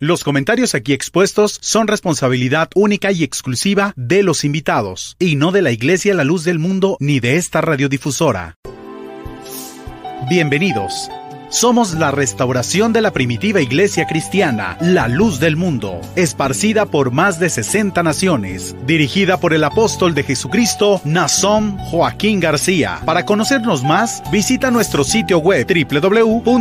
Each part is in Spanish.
Los comentarios aquí expuestos son responsabilidad única y exclusiva de los invitados, y no de la Iglesia La Luz del Mundo ni de esta radiodifusora. Bienvenidos. Somos la restauración de la primitiva iglesia cristiana, la luz del mundo, esparcida por más de 60 naciones, dirigida por el apóstol de Jesucristo, Nazón Joaquín García. Para conocernos más, visita nuestro sitio web www.lldm.org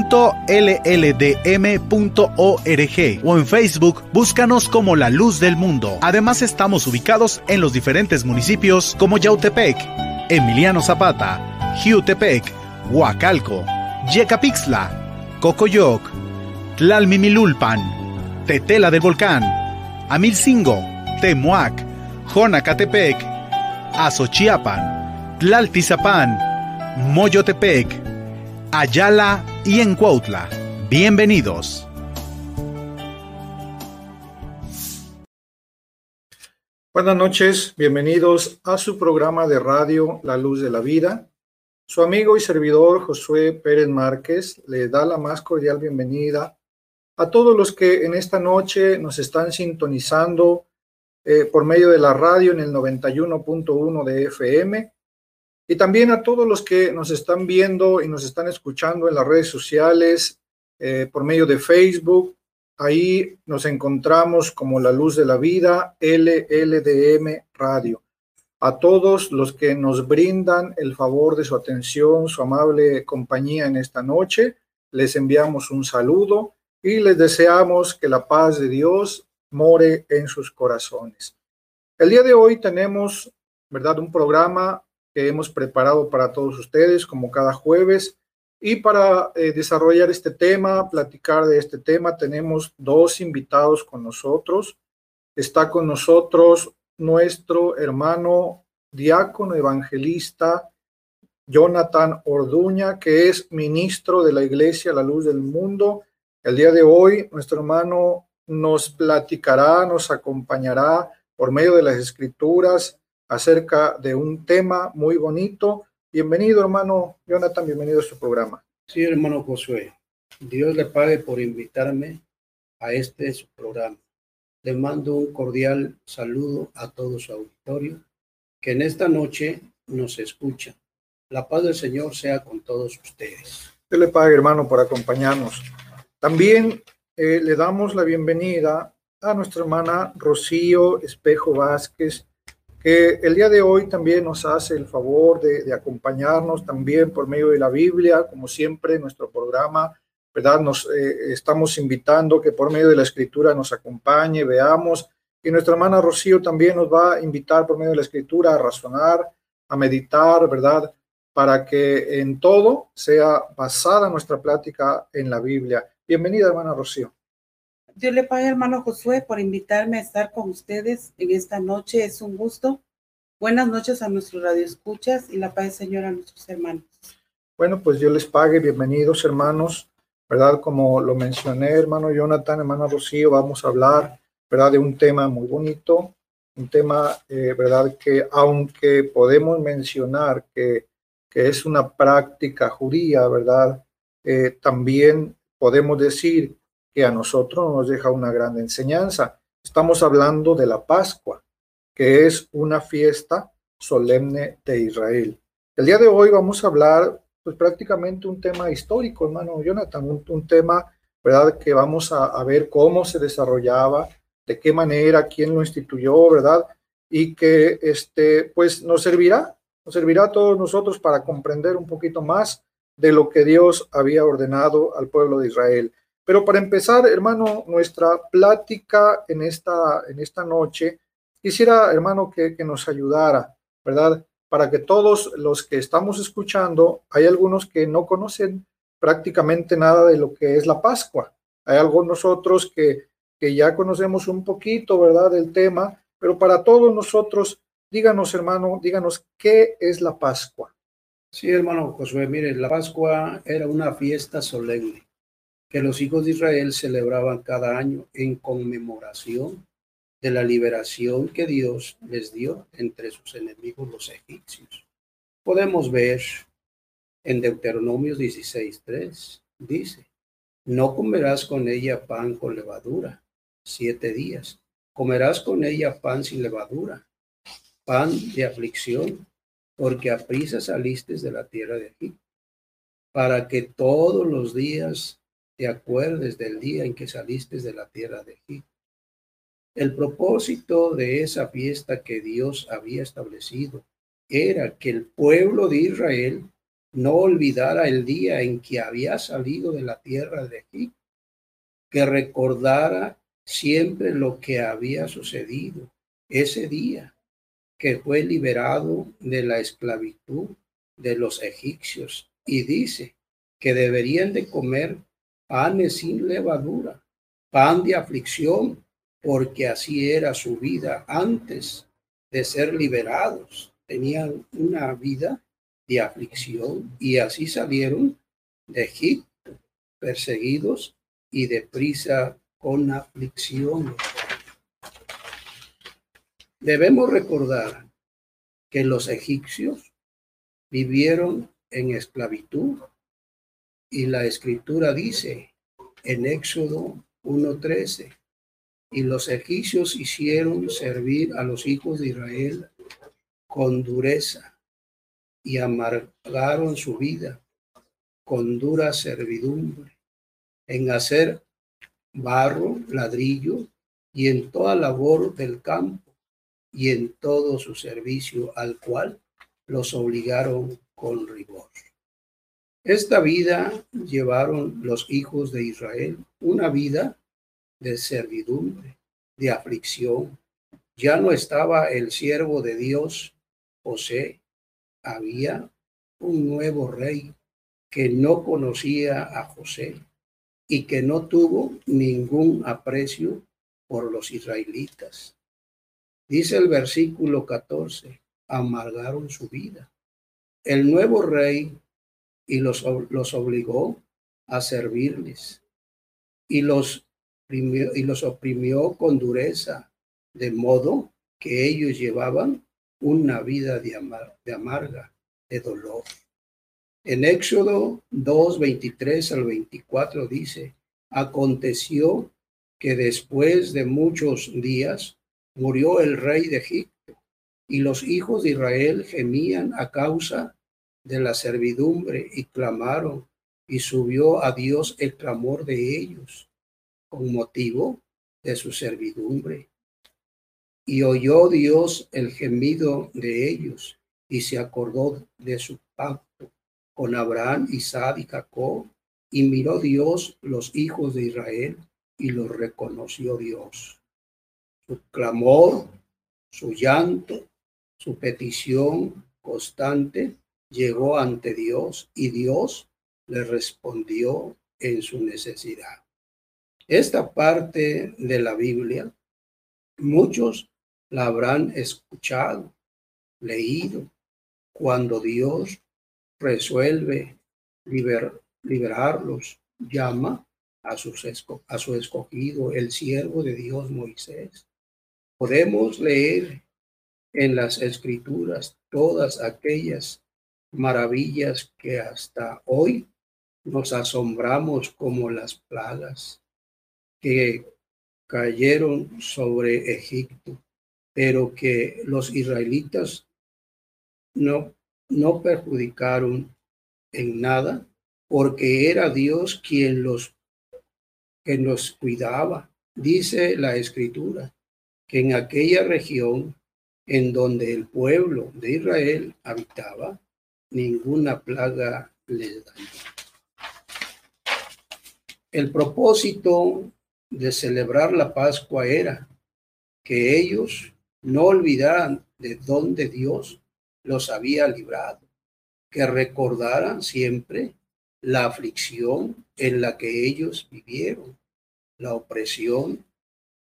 o en Facebook búscanos como la luz del mundo. Además estamos ubicados en los diferentes municipios como Yautepec, Emiliano Zapata, Jiutepec, Huacalco, Yecapixtla, Cocoyoc, Tlalmimilulpan, Tetela del Volcán, Amilcingo, Temuac, Jonacatepec, Azochiapan, Tlaltizapán, Moyotepec, Ayala y Encuautla. Bienvenidos. Buenas noches, bienvenidos a su programa de radio La Luz de la Vida. Su amigo y servidor Josué Pérez Márquez le da la más cordial bienvenida a todos los que en esta noche nos están sintonizando eh, por medio de la radio en el 91.1 de FM y también a todos los que nos están viendo y nos están escuchando en las redes sociales eh, por medio de Facebook. Ahí nos encontramos como La Luz de la Vida, LLDM Radio a todos los que nos brindan el favor de su atención, su amable compañía en esta noche. Les enviamos un saludo y les deseamos que la paz de Dios more en sus corazones. El día de hoy tenemos, ¿verdad?, un programa que hemos preparado para todos ustedes, como cada jueves. Y para eh, desarrollar este tema, platicar de este tema, tenemos dos invitados con nosotros. Está con nosotros nuestro hermano diácono evangelista Jonathan Orduña, que es ministro de la Iglesia La Luz del Mundo. El día de hoy, nuestro hermano nos platicará, nos acompañará por medio de las escrituras acerca de un tema muy bonito. Bienvenido, hermano Jonathan, bienvenido a su programa. Sí, hermano Josué. Dios le pague por invitarme a este su programa. Le mando un cordial saludo a todo su auditorio que en esta noche nos escucha. La paz del Señor sea con todos ustedes. Dios le pague, hermano, por acompañarnos. También eh, le damos la bienvenida a nuestra hermana Rocío Espejo Vázquez, que el día de hoy también nos hace el favor de, de acompañarnos también por medio de la Biblia, como siempre nuestro programa ¿verdad? Nos eh, estamos invitando que por medio de la escritura nos acompañe, veamos. Y nuestra hermana Rocío también nos va a invitar por medio de la escritura a razonar, a meditar, ¿verdad? Para que en todo sea basada nuestra plática en la Biblia. Bienvenida, hermana Rocío. Dios le pague, hermano Josué, por invitarme a estar con ustedes en esta noche. Es un gusto. Buenas noches a nuestros radioescuchas y la paz del Señor a nuestros hermanos. Bueno, pues Dios les pague. Bienvenidos, hermanos. ¿Verdad? Como lo mencioné, hermano Jonathan, hermano Rocío, vamos a hablar, ¿verdad? De un tema muy bonito, un tema, eh, ¿verdad? Que aunque podemos mencionar que, que es una práctica judía, ¿verdad? Eh, también podemos decir que a nosotros nos deja una gran enseñanza. Estamos hablando de la Pascua, que es una fiesta solemne de Israel. El día de hoy vamos a hablar pues prácticamente un tema histórico, hermano Jonathan, un, tema, ¿verdad? Que vamos a, ver cómo se desarrollaba, de qué manera, quién lo instituyó, ¿verdad? Y que, este, pues nos servirá, nos servirá a todos nosotros para comprender un poquito más de lo que Dios había ordenado al pueblo de Israel. Pero para empezar, hermano, nuestra plática en esta, en esta noche, quisiera, hermano, que nos ayudara, ¿verdad? Para que todos los que estamos escuchando, hay algunos que no conocen prácticamente nada de lo que es la Pascua. Hay algunos otros que, que ya conocemos un poquito, ¿verdad?, del tema, pero para todos nosotros, díganos, hermano, díganos, ¿qué es la Pascua? Sí, hermano Josué, mire, la Pascua era una fiesta solemne que los hijos de Israel celebraban cada año en conmemoración de la liberación que Dios les dio entre sus enemigos los egipcios. Podemos ver en Deuteronomio 16.3, dice, no comerás con ella pan con levadura, siete días. Comerás con ella pan sin levadura, pan de aflicción, porque a prisa saliste de la tierra de Egipto, para que todos los días te acuerdes del día en que saliste de la tierra de Egipto. El propósito de esa fiesta que Dios había establecido era que el pueblo de Israel no olvidara el día en que había salido de la tierra de Egipto, que recordara siempre lo que había sucedido ese día, que fue liberado de la esclavitud de los egipcios. Y dice que deberían de comer panes sin levadura, pan de aflicción, porque así era su vida antes de ser liberados. Tenían una vida de aflicción y así salieron de Egipto, perseguidos y deprisa con aflicción. Debemos recordar que los egipcios vivieron en esclavitud y la escritura dice en Éxodo 1.13, y los egipcios hicieron servir a los hijos de Israel con dureza y amargaron su vida con dura servidumbre en hacer barro, ladrillo y en toda labor del campo y en todo su servicio al cual los obligaron con rigor. Esta vida llevaron los hijos de Israel, una vida de servidumbre, de aflicción. Ya no estaba el siervo de Dios, José, había un nuevo rey que no conocía a José y que no tuvo ningún aprecio por los israelitas. Dice el versículo 14, amargaron su vida. El nuevo rey y los, los obligó a servirles y los, y los oprimió con dureza, de modo que ellos llevaban una vida de, de amarga, de dolor. En Éxodo 2, 23 al 24 dice, aconteció que después de muchos días murió el rey de Egipto y los hijos de Israel gemían a causa de la servidumbre y clamaron, y subió a Dios el clamor de ellos con motivo de su servidumbre. Y oyó Dios el gemido de ellos y se acordó de su pacto con Abraham, Isaac y Jacob. Y miró Dios los hijos de Israel y los reconoció Dios. Su clamor, su llanto, su petición constante llegó ante Dios y Dios le respondió en su necesidad. Esta parte de la Biblia, muchos la habrán escuchado, leído, cuando Dios resuelve liberarlos, llama a, a su escogido, el siervo de Dios Moisés. Podemos leer en las escrituras todas aquellas maravillas que hasta hoy nos asombramos como las plagas que cayeron sobre Egipto, pero que los israelitas no, no perjudicaron en nada, porque era Dios quien los nos cuidaba. Dice la escritura que en aquella región en donde el pueblo de Israel habitaba, ninguna plaga les dañó. El propósito de celebrar la Pascua era que ellos no olvidaran de dónde Dios los había librado, que recordaran siempre la aflicción en la que ellos vivieron, la opresión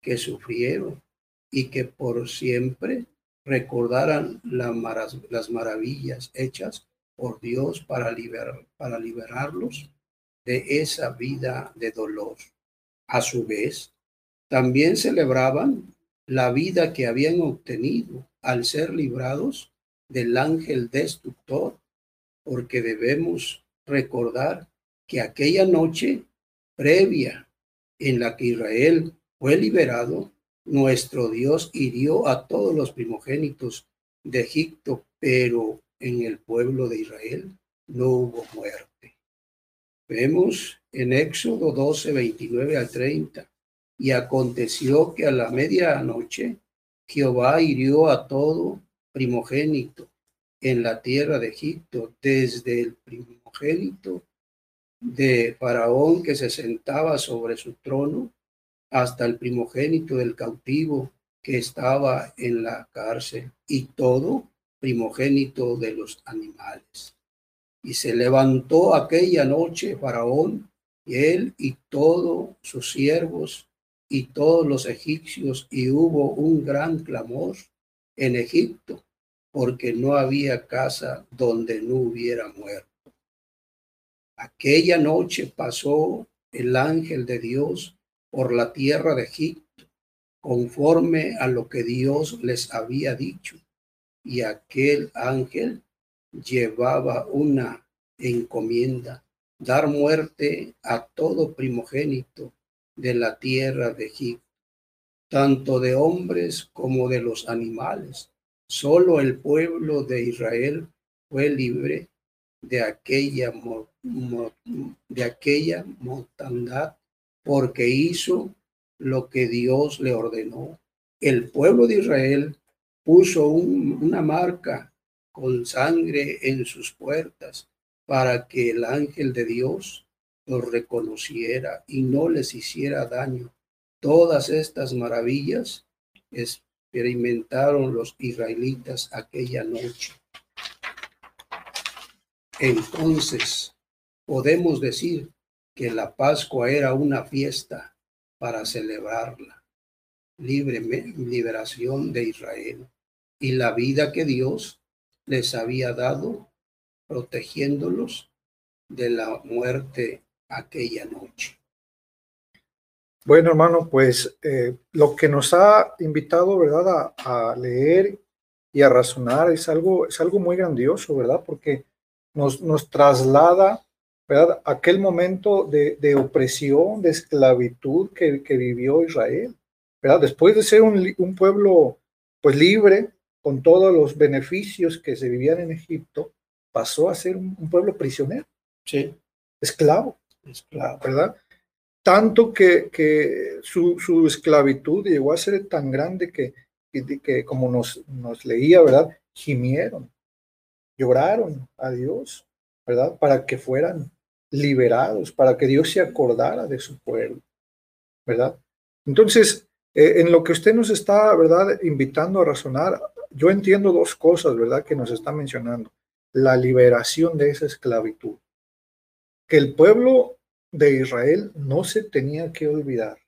que sufrieron y que por siempre recordaran las maravillas hechas por Dios para, liberar, para liberarlos de esa vida de dolor. A su vez, también celebraban la vida que habían obtenido al ser librados del ángel destructor, porque debemos recordar que aquella noche previa en la que Israel fue liberado, nuestro Dios hirió a todos los primogénitos de Egipto, pero en el pueblo de Israel no hubo muerte. Vemos en Éxodo 12, 29 al 30. Y aconteció que a la medianoche Jehová hirió a todo primogénito en la tierra de Egipto, desde el primogénito de Faraón que se sentaba sobre su trono hasta el primogénito del cautivo que estaba en la cárcel y todo primogénito de los animales. Y se levantó aquella noche Faraón él y todos sus siervos y todos los egipcios y hubo un gran clamor en Egipto porque no había casa donde no hubiera muerto. Aquella noche pasó el ángel de Dios por la tierra de Egipto, conforme a lo que Dios les había dicho. Y aquel ángel llevaba una encomienda, dar muerte a todo primogénito de la tierra de Egipto, tanto de hombres como de los animales. Solo el pueblo de Israel fue libre de aquella, de aquella mortandad porque hizo lo que Dios le ordenó. El pueblo de Israel puso una marca con sangre en sus puertas para que el ángel de Dios los reconociera y no les hiciera daño. Todas estas maravillas experimentaron los israelitas aquella noche. Entonces, podemos decir que la Pascua era una fiesta para celebrarla, libre liberación de Israel y la vida que Dios les había dado, protegiéndolos de la muerte aquella noche. Bueno, hermano, pues eh, lo que nos ha invitado, ¿verdad?, a, leer y a razonar es algo, es algo muy grandioso, ¿verdad? Porque nos, nos traslada, ¿verdad?, aquel momento de, opresión, de esclavitud que, que, vivió Israel, ¿verdad? Después de ser un, un pueblo, pues, libre, con todos los beneficios que se vivían en Egipto, pasó a ser un, un pueblo prisionero. Sí. Esclavo. ¿verdad? Tanto que, que su, su, esclavitud llegó a ser tan grande que, que, como nos, nos leía, ¿verdad? Gimieron, lloraron a Dios, ¿verdad? Para que fueran liberados, para que Dios se acordara de su pueblo, ¿verdad? Entonces, eh, en lo que usted nos está, ¿verdad? Invitando a razonar, yo entiendo dos cosas, ¿verdad? Que nos está mencionando. La liberación de esa esclavitud que el pueblo de Israel no se tenía que olvidar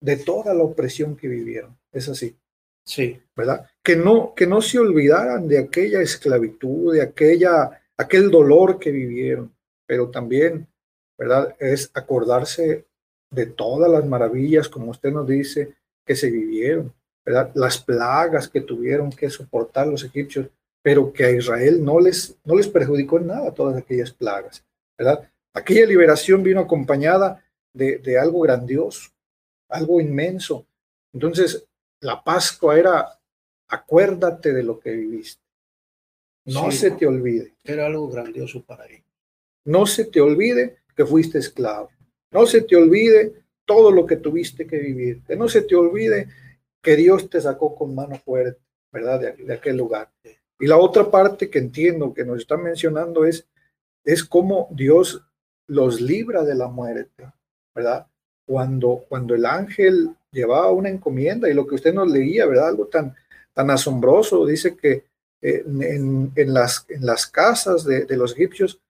de toda la opresión que vivieron. Es así. Sí. ¿Verdad? Que no, que no se olvidaran de aquella esclavitud, de aquella, aquel dolor que vivieron, pero también, ¿verdad? Es acordarse de todas las maravillas, como usted nos dice, que se vivieron, ¿verdad? Las plagas que tuvieron que soportar los egipcios, pero que a Israel no les, no les perjudicó en nada todas aquellas plagas. ¿verdad? Aquella liberación vino acompañada de, de algo grandioso, algo inmenso. Entonces, la Pascua era, acuérdate de lo que viviste. No sí, se te olvide. Era algo grandioso para él. No se te olvide que fuiste esclavo. No se te olvide todo lo que tuviste que vivir. Que no se te olvide que Dios te sacó con mano fuerte, ¿verdad? De, de aquel lugar. Y la otra parte que entiendo que nos está mencionando es es como Dios los libra de la muerte, ¿verdad? Cuando, cuando el ángel llevaba una encomienda y lo que usted nos leía, ¿verdad? Algo tan, tan asombroso, dice que eh, en, en, las, en las casas de, de los egipcios,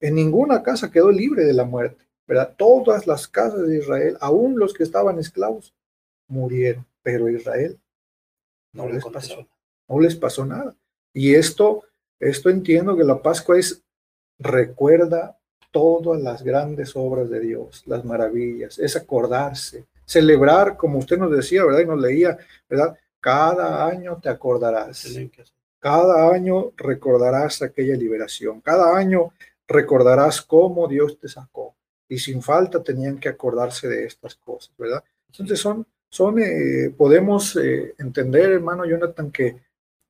en ninguna casa quedó libre de la muerte, ¿verdad? Todas las casas de Israel, aún los que estaban esclavos, murieron, pero Israel no, no les pasó, no les pasó nada. Y esto, esto entiendo que la Pascua es recuerda todas las grandes obras de Dios, las maravillas, es acordarse, celebrar, como usted nos decía, ¿verdad? Y nos leía, ¿verdad? Cada año te acordarás. Cada año recordarás aquella liberación. Cada año recordarás cómo Dios te sacó. Y sin falta tenían que acordarse de estas cosas, ¿verdad? Entonces son, son eh, podemos eh, entender, hermano Jonathan, que,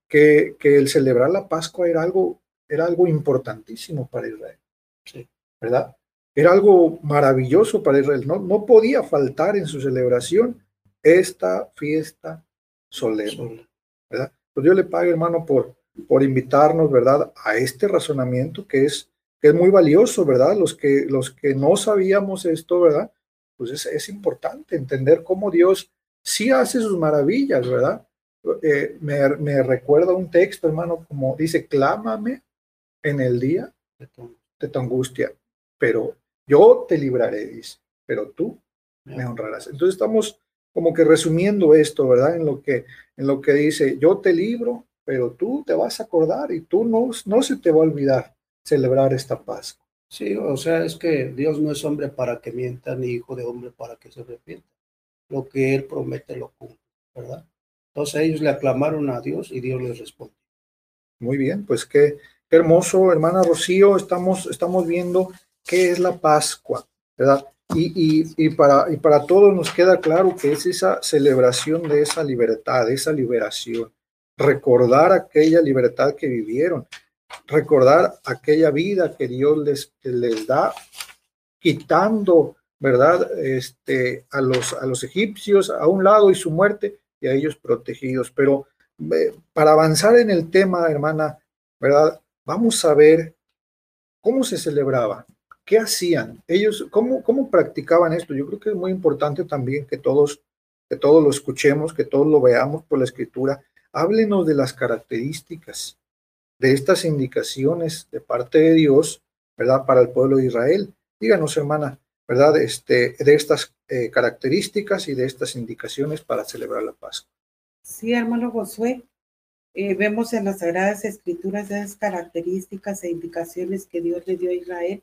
que, que, el celebrar la Pascua era algo, era algo importantísimo para Israel. Sí. ¿Verdad? Era algo maravilloso para Israel. No, no podía faltar en su celebración esta fiesta solemne. ¿verdad? Pues Dios le pague, hermano, por, por invitarnos, ¿verdad?, a este razonamiento que es, que es muy valioso, ¿verdad? Los que, los que no sabíamos esto, ¿verdad? Pues es, es importante entender cómo Dios sí hace sus maravillas, ¿verdad? Eh, me, me, recuerda un texto, hermano, como dice, clámame en el día de tu angustia, pero yo te libraré, dice, pero tú me honrarás. Entonces estamos como que resumiendo esto, ¿verdad? En lo que, en lo que dice, yo te libro, pero tú te vas a acordar y tú no, no se te va a olvidar celebrar esta Pascua. Sí, o sea, es que Dios no es hombre para que mienta, ni hijo de hombre para que se arrepienta. Lo que Él promete lo cumple, ¿verdad? Entonces ellos le aclamaron a Dios y Dios les respondió. Muy bien, pues qué, hermoso, hermana Rocío, estamos, estamos viendo qué es la Pascua, ¿verdad? Y, y, y, para, y para todos nos queda claro que es esa celebración de esa libertad, de esa liberación. Recordar aquella libertad que vivieron, recordar aquella vida que Dios les, les da, quitando, ¿verdad? Este, a, los, a los egipcios a un lado y su muerte a ellos protegidos. Pero eh, para avanzar en el tema, hermana, ¿verdad? Vamos a ver cómo se celebraba. ¿Qué hacían? Ellos, ¿cómo, ¿cómo practicaban esto? Yo creo que es muy importante también que todos, que todos lo escuchemos, que todos lo veamos por la escritura. Háblenos de las características, de estas indicaciones de parte de Dios, ¿verdad? Para el pueblo de Israel. Díganos, hermana, ¿verdad? Este, de estas eh, características y de estas indicaciones para celebrar la Pascua. Sí, hermano Josué. Eh, vemos en las Sagradas Escrituras esas características e indicaciones que Dios le dio a Israel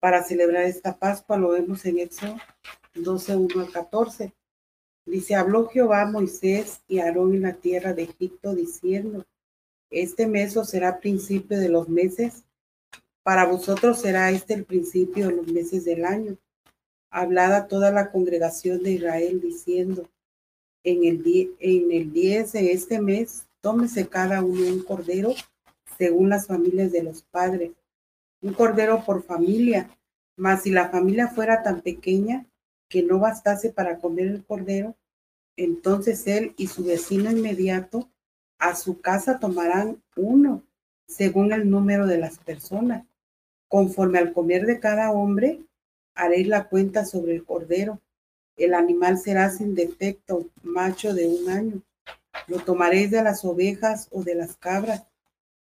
para celebrar esta Pascua, lo vemos en Éxodo 12, 1 al 14. Dice, habló Jehová a Moisés y Aarón en la tierra de Egipto, diciendo, este mes será principio de los meses, para vosotros será este el principio de los meses del año. Hablada toda la congregación de Israel, diciendo, en el, en el 10 de este mes, tómese cada uno un cordero, según las familias de los padres un cordero por familia, mas si la familia fuera tan pequeña que no bastase para comer el cordero, entonces él y su vecino inmediato a su casa tomarán uno, según el número de las personas. Conforme al comer de cada hombre, haréis la cuenta sobre el cordero. El animal será sin defecto, macho de un año. Lo tomaréis de las ovejas o de las cabras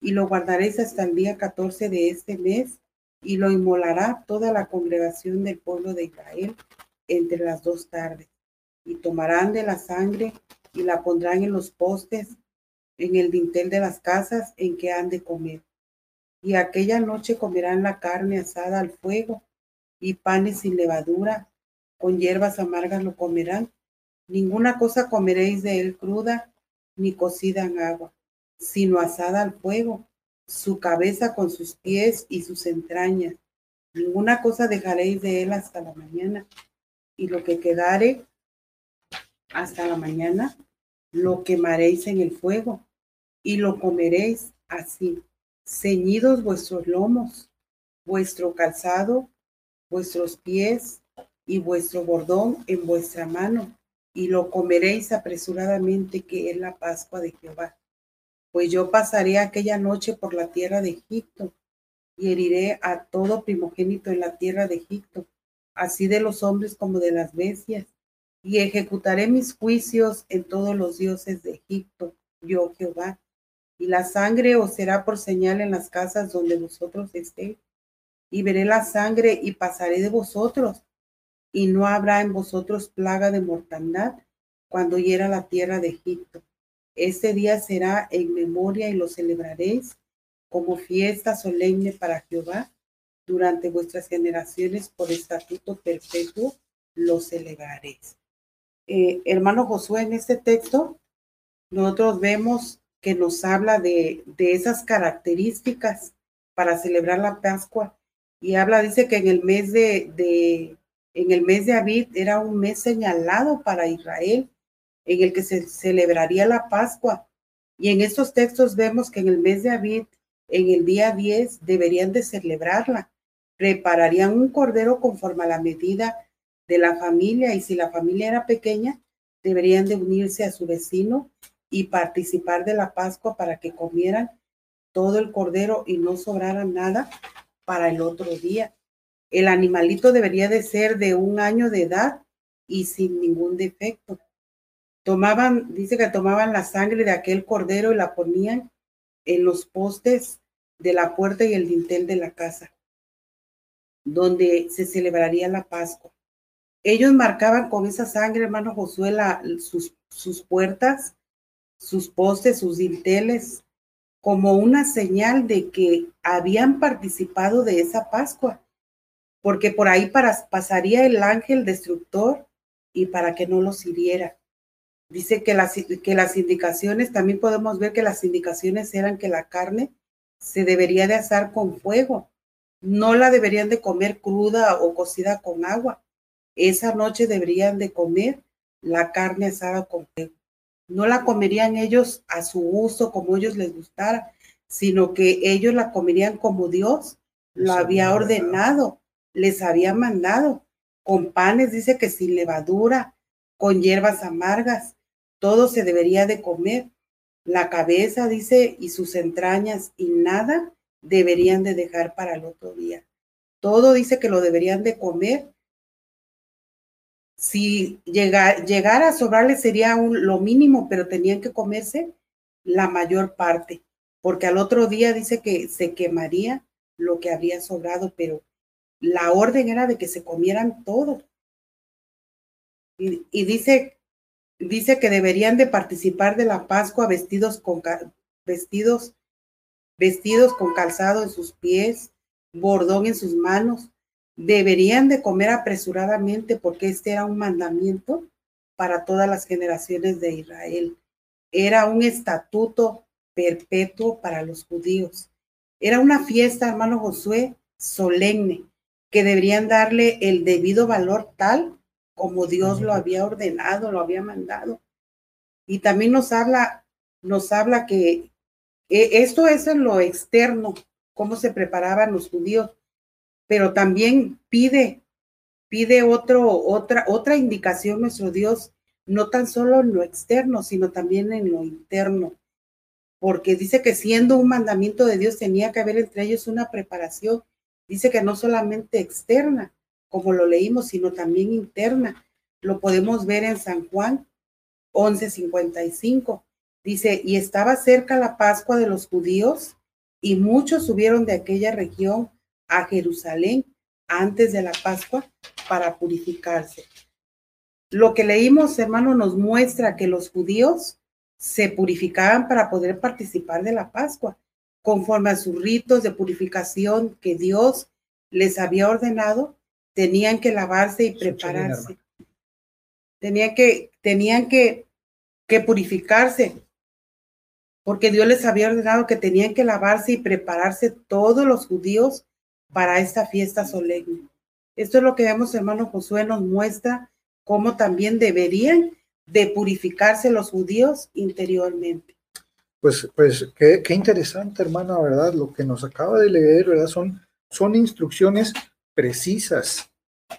y lo guardaréis hasta el día 14 de este mes, y lo inmolará toda la congregación del pueblo de Israel entre las dos tardes. Y tomarán de la sangre y la pondrán en los postes, en el dintel de las casas en que han de comer. Y aquella noche comerán la carne asada al fuego, y panes sin levadura, con hierbas amargas lo comerán. Ninguna cosa comeréis de él cruda, ni cocida en agua sino asada al fuego, su cabeza con sus pies y sus entrañas. Ninguna cosa dejaréis de él hasta la mañana, y lo que quedare hasta la mañana, lo quemaréis en el fuego, y lo comeréis así, ceñidos vuestros lomos, vuestro calzado, vuestros pies y vuestro bordón en vuestra mano, y lo comeréis apresuradamente, que es la Pascua de Jehová pues yo pasaré aquella noche por la tierra de Egipto y heriré a todo primogénito en la tierra de Egipto, así de los hombres como de las bestias, y ejecutaré mis juicios en todos los dioses de Egipto, yo Jehová. Y la sangre os será por señal en las casas donde vosotros estéis, y veré la sangre y pasaré de vosotros, y no habrá en vosotros plaga de mortandad cuando hiera la tierra de Egipto este día será en memoria y lo celebraréis como fiesta solemne para Jehová. Durante vuestras generaciones por estatuto perpetuo lo celebraréis. Eh, hermano Josué, en este texto nosotros vemos que nos habla de, de esas características para celebrar la Pascua y habla, dice que en el mes de, de, En el mes de Abid era un mes señalado para Israel, en el que se celebraría la Pascua. Y en estos textos vemos que en el mes de Abid, en el día 10, deberían de celebrarla. Prepararían un cordero conforme a la medida de la familia y si la familia era pequeña, deberían de unirse a su vecino y participar de la Pascua para que comieran todo el cordero y no sobrara nada para el otro día. El animalito debería de ser de un año de edad y sin ningún defecto. Tomaban, dice que tomaban la sangre de aquel cordero y la ponían en los postes de la puerta y el dintel de la casa, donde se celebraría la Pascua. Ellos marcaban con esa sangre, hermano Josué, sus, sus puertas, sus postes, sus dinteles, como una señal de que habían participado de esa Pascua, porque por ahí pasaría el ángel destructor y para que no los hiriera. Dice que las, que las indicaciones, también podemos ver que las indicaciones eran que la carne se debería de asar con fuego, no la deberían de comer cruda o cocida con agua, esa noche deberían de comer la carne asada con fuego. No la comerían ellos a su gusto, como ellos les gustara, sino que ellos la comerían como Dios lo había ordenado, les había mandado, con panes, dice que sin levadura, con hierbas amargas, todo se debería de comer. La cabeza, dice, y sus entrañas, y nada deberían de dejar para el otro día. Todo dice que lo deberían de comer si llegara a sobrarle sería lo mínimo, pero tenían que comerse la mayor parte, porque al otro día dice que se quemaría lo que había sobrado, pero la orden era de que se comieran todo. Y, dice, dice que deberían de participar de la Pascua vestidos con vestidos, vestidos con calzado en sus pies, bordón en sus manos, deberían de comer apresuradamente porque este era un mandamiento para todas las generaciones de Israel. Era un estatuto perpetuo para los judíos. Era una fiesta, hermano Josué, solemne, que deberían darle el debido valor tal como Dios lo había ordenado, lo había mandado. Y también nos habla, nos habla que esto es en lo externo, cómo se preparaban los judíos, pero también pide, pide otro, otra, otra indicación nuestro Dios, no tan solo en lo externo, sino también en lo interno, porque dice que siendo un mandamiento de Dios tenía que haber entre ellos una preparación, dice que no solamente externa, como lo leímos, sino también interna. Lo podemos ver en San Juan 11:55. Dice, y estaba cerca la Pascua de los judíos, y muchos subieron de aquella región a Jerusalén antes de la Pascua para purificarse. Lo que leímos, hermano, nos muestra que los judíos se purificaban para poder participar de la Pascua, conforme a sus ritos de purificación que Dios les había ordenado, tenían que lavarse y prepararse. Tenían que, tenían que, que purificarse, porque Dios les había ordenado que tenían que lavarse y prepararse todos los judíos para esta fiesta solemne. Esto es lo que vemos, hermano Josué, nos muestra cómo también deberían de purificarse los judíos interiormente. Pues, pues qué, qué interesante, hermana, ¿verdad? Lo que nos acaba de leer, ¿verdad? Son, son instrucciones precisas,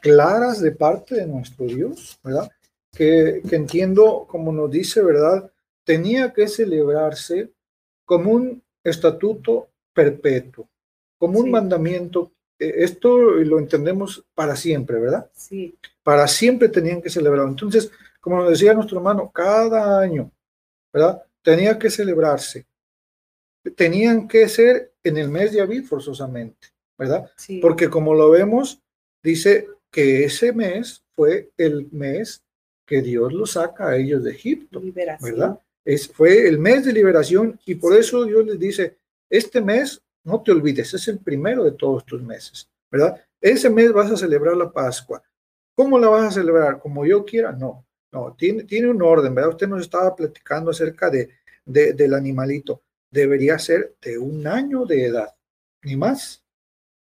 claras de parte de nuestro Dios, ¿verdad? Que, que entiendo, como nos dice, ¿verdad? Tenía que celebrarse como un estatuto perpetuo, como un mandamiento. Eh, esto lo entendemos para siempre, ¿verdad? Sí. Para siempre tenían que celebrar. Entonces, como nos decía nuestro hermano, cada año, ¿verdad? Tenía que celebrarse. Tenían que ser en el mes de abril forzosamente, ¿verdad? Sí. Porque como lo vemos, dice que ese mes fue el mes que Dios los saca a ellos de Egipto, Liberación. ¿verdad? Es, fue el mes de liberación y por eso Dios les dice, este mes no te olvides, es el primero de todos tus meses, ¿verdad? Ese mes vas a celebrar la Pascua. ¿Cómo la vas a celebrar? ¿Como yo quiera? No, no, tiene, tiene un orden, ¿verdad? Usted nos estaba platicando acerca de, de, del animalito. Debería ser de un año de edad, ni más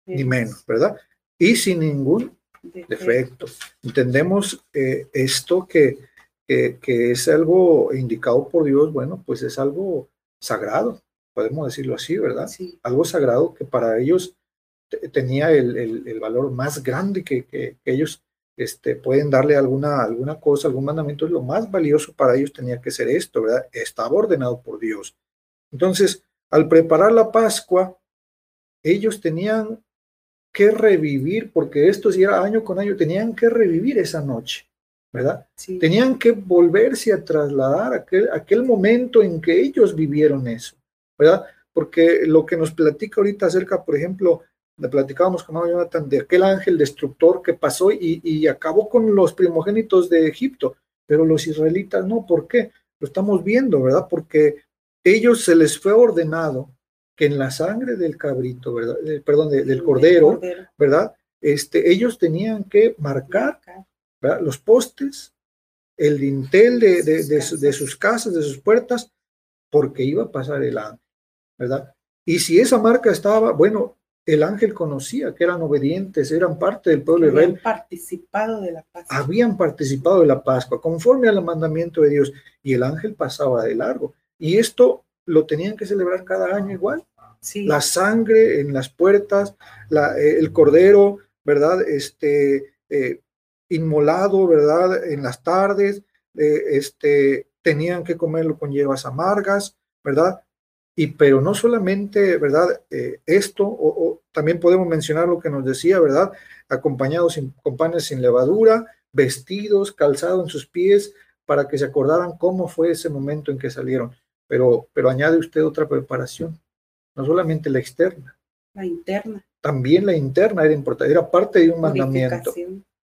ni menos, ¿verdad? Y sin ningún defectos. Entendemos eh, esto que, que, es algo indicado por Dios, bueno, pues es algo sagrado, podemos decirlo así, ¿verdad? Algo sagrado que para ellos tenía el, el, valor más grande que, que, ellos este, pueden darle alguna, alguna cosa, algún mandamiento, lo más valioso para ellos tenía que ser esto, ¿verdad? Estaba ordenado por Dios. Entonces, al preparar la Pascua, ellos tenían que revivir, porque esto si era año con año, tenían que revivir esa noche, ¿verdad? Tenían que volverse a trasladar aquel, aquel momento en que ellos vivieron eso, ¿verdad? Porque lo que nos platica ahorita acerca, por ejemplo, le platicábamos con Jonathan de aquel ángel destructor que pasó y, y, acabó con los primogénitos de Egipto, pero los israelitas no, ¿por qué? Lo estamos viendo, ¿verdad? Porque ellos se les fue ordenado que en la sangre del cabrito, ¿verdad? Eh, perdón, del cordero, ¿verdad? Este, ellos tenían que marcar ¿verdad? los postes, el dintel de, de, de, sus casas, de sus puertas, porque iba a pasar el ángel, ¿verdad? Y si esa marca estaba, bueno, el ángel conocía que eran obedientes, eran parte del pueblo de Israel. Habían participado de la Pascua. Habían participado de la Pascua, conforme al mandamiento de Dios, y el ángel pasaba de largo. Y esto lo tenían que celebrar cada año igual. Sí. La sangre en las puertas, la, eh, el cordero, ¿verdad? Este, eh, inmolado, ¿verdad? En las tardes, eh, este, tenían que comerlo con hierbas amargas, ¿verdad? Y pero no solamente, ¿verdad? esto, o, también podemos mencionar lo que nos decía, ¿verdad? Acompañados con panes sin levadura, vestidos, calzado en sus pies, para que se acordaran cómo fue ese momento en que salieron pero, pero añade usted otra preparación, no solamente la externa. La interna. También la interna era importante, era parte de un mandamiento,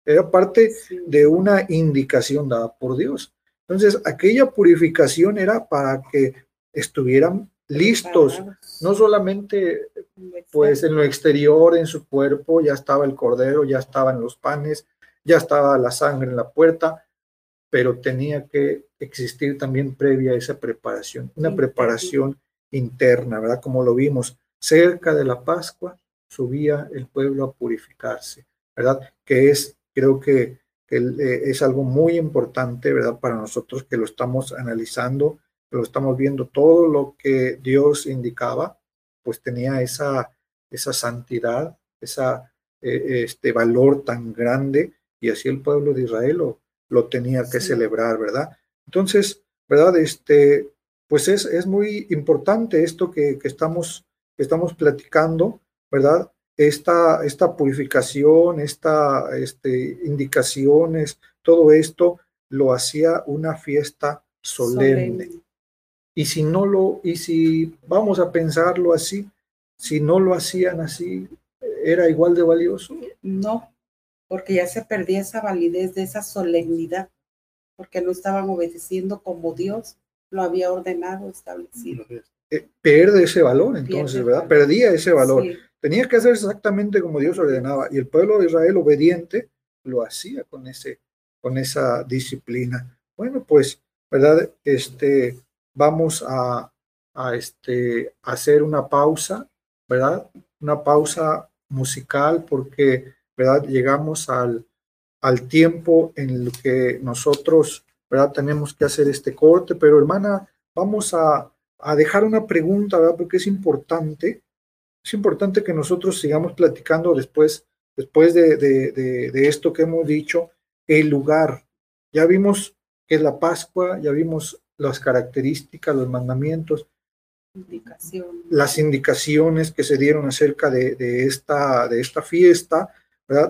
era parte de una indicación dada por Dios. Entonces, aquella purificación era para que estuvieran listos, no solamente pues en lo exterior, en su cuerpo, ya estaba el cordero, ya estaban los panes, ya estaba la sangre en la puerta, pero tenía que existir también previa a esa preparación, una preparación interna, ¿verdad? Como lo vimos, cerca de la Pascua subía el pueblo a purificarse, ¿verdad? Que es, creo que, eh, es algo muy importante, ¿verdad? Para nosotros que lo estamos analizando, que lo estamos viendo, todo lo que Dios indicaba, pues tenía esa, esa santidad, esa, eh, este valor tan grande, y así el pueblo de Israel lo, lo tenía que celebrar, ¿verdad? Entonces, ¿verdad? Este, pues es, es muy importante esto que, que estamos, que estamos platicando, ¿verdad? Esta, esta purificación, esta este, indicaciones, todo esto lo hacía una fiesta solemne. Y si no lo, y si vamos a pensarlo así, si no lo hacían así, ¿era igual de valioso? No, porque ya se perdía esa validez de esa solemnidad, porque no estaban obedeciendo como Dios lo había ordenado, establecido. Eh, pierde ese valor entonces, ¿verdad? Perdía ese valor. Tenía que hacer exactamente como Dios ordenaba y el pueblo de Israel obediente lo hacía con ese con esa disciplina. Bueno, pues, ¿verdad? Este vamos a, este hacer una pausa, ¿verdad? Una pausa musical porque ¿verdad? Llegamos al, al tiempo en el que nosotros, ¿verdad? Tenemos que hacer este corte, pero hermana, vamos a, a dejar una pregunta, ¿verdad? Porque es importante, es importante que nosotros sigamos platicando después, después de, de, de, esto que hemos dicho, el lugar. Ya vimos que es la Pascua, ya vimos las características, los mandamientos, las indicaciones que se dieron acerca de, de, esta, de esta fiesta,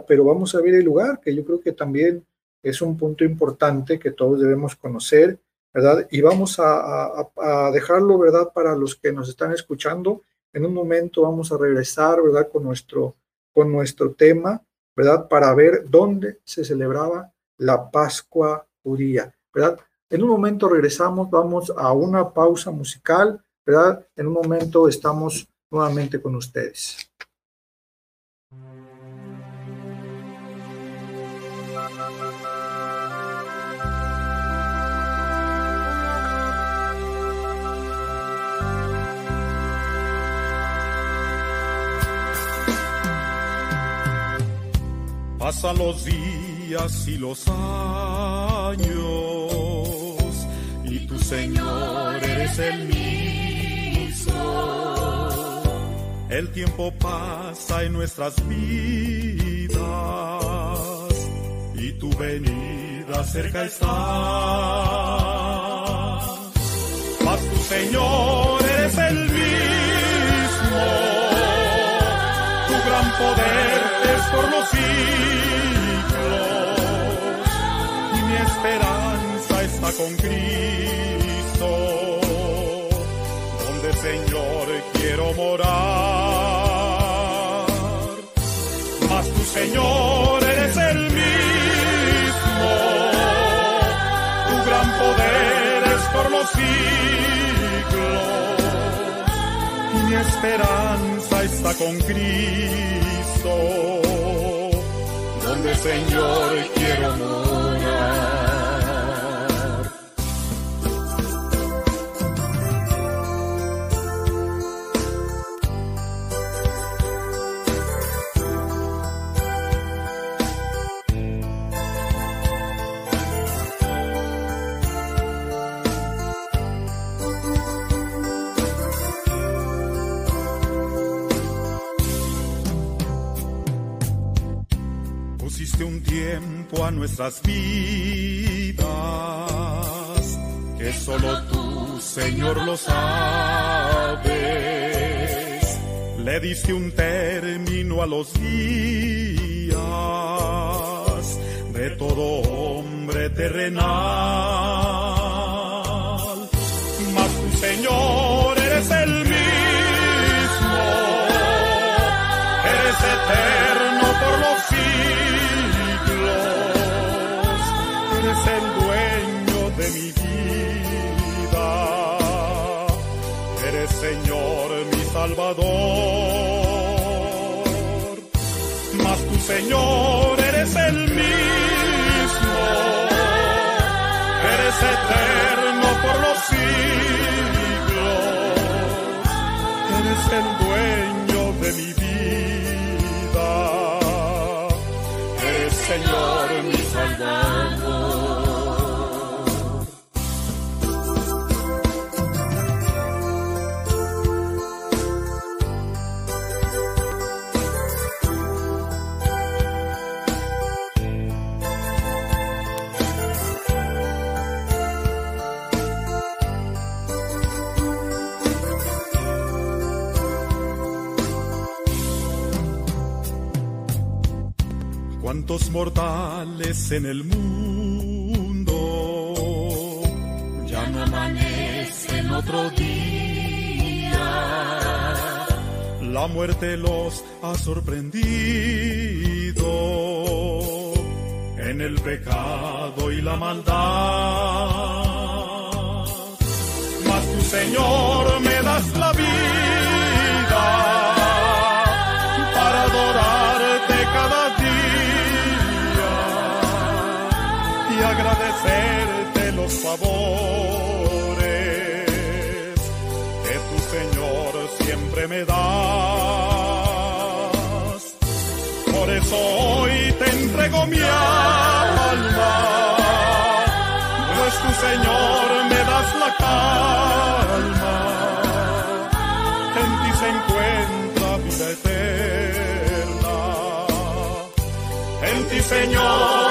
pero vamos a ver el lugar, que yo creo que también es un punto importante que todos debemos conocer, ¿verdad? Y vamos a, dejarlo, ¿verdad? Para los que nos están escuchando, en un momento vamos a regresar, ¿verdad? Con nuestro, con nuestro tema, ¿verdad? Para ver dónde se celebraba la Pascua judía, ¿verdad? En un momento regresamos, vamos a una pausa musical, ¿verdad? En un momento estamos nuevamente con ustedes. Pasan los días y los años y tu Señor eres el mismo. El tiempo pasa en nuestras vidas y tu venida cerca está. Mas tu Señor eres el mismo. Tu gran poder es por los siglos y mi esperanza está con Cristo, donde Señor quiero morar. Mas tu Señor eres el mismo, tu gran poder es por los siglos mi esperanza está con Cristo, donde Señor quiero morar. Tiempo a nuestras vidas que solo tú, Señor, lo sabes. Le diste un término a los días de todo hombre terrenal. Salvador, mas tu Señor eres el mismo, eres eterno por los siglos, eres el dueño de mi vida, eres Señor mi Salvador. Cuántos mortales en el mundo ya no amanecen otro día. La muerte los ha sorprendido en el pecado y la maldad. Mas tu Señor me das la vida los favores que tu Señor siempre me das. Por eso hoy te entrego mi alma, pues tu Señor me das la calma. En ti se encuentra vida eterna. En ti, Señor,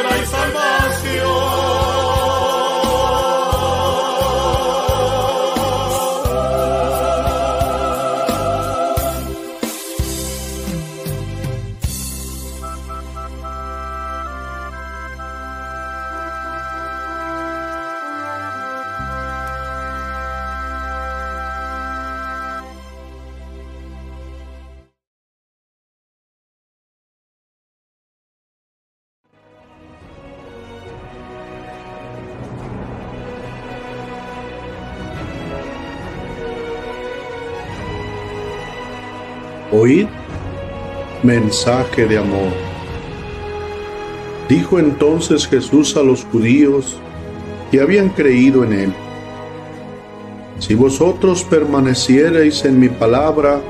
mensaje de amor. Dijo entonces Jesús a los judíos que habían creído en él. Si vosotros permaneciereis en mi palabra,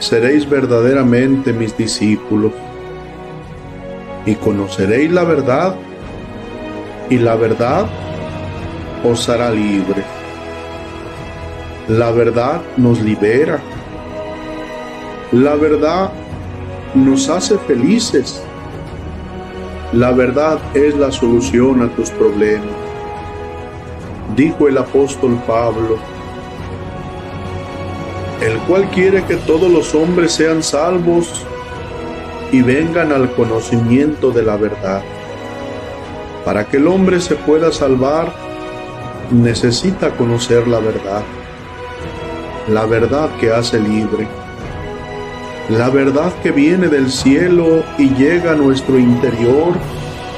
seréis verdaderamente mis discípulos y conoceréis la verdad, y la verdad os hará libre. La verdad nos libera. La verdad nos hace felices. La verdad es la solución a tus problemas. Dijo el apóstol Pablo, el cual quiere que todos los hombres sean salvos y vengan al conocimiento de la verdad. Para que el hombre se pueda salvar, necesita conocer la verdad, la verdad que hace libre, la verdad que viene del cielo y llega a nuestro interior